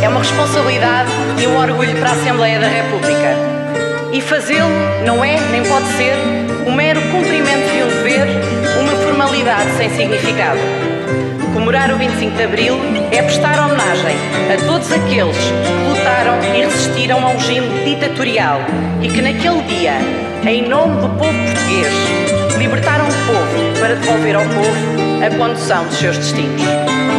25 de Abril é uma responsabilidade e um orgulho para a Assembleia da República. E fazê-lo não é, nem pode ser, um mero cumprimento de um dever, uma formalidade sem significado. Comemorar o 25 de Abril é prestar homenagem a todos aqueles que lutaram e resistiram a um regime ditatorial e que naquele dia, em nome do povo português, libertaram o povo para devolver ao povo a condução dos seus destinos.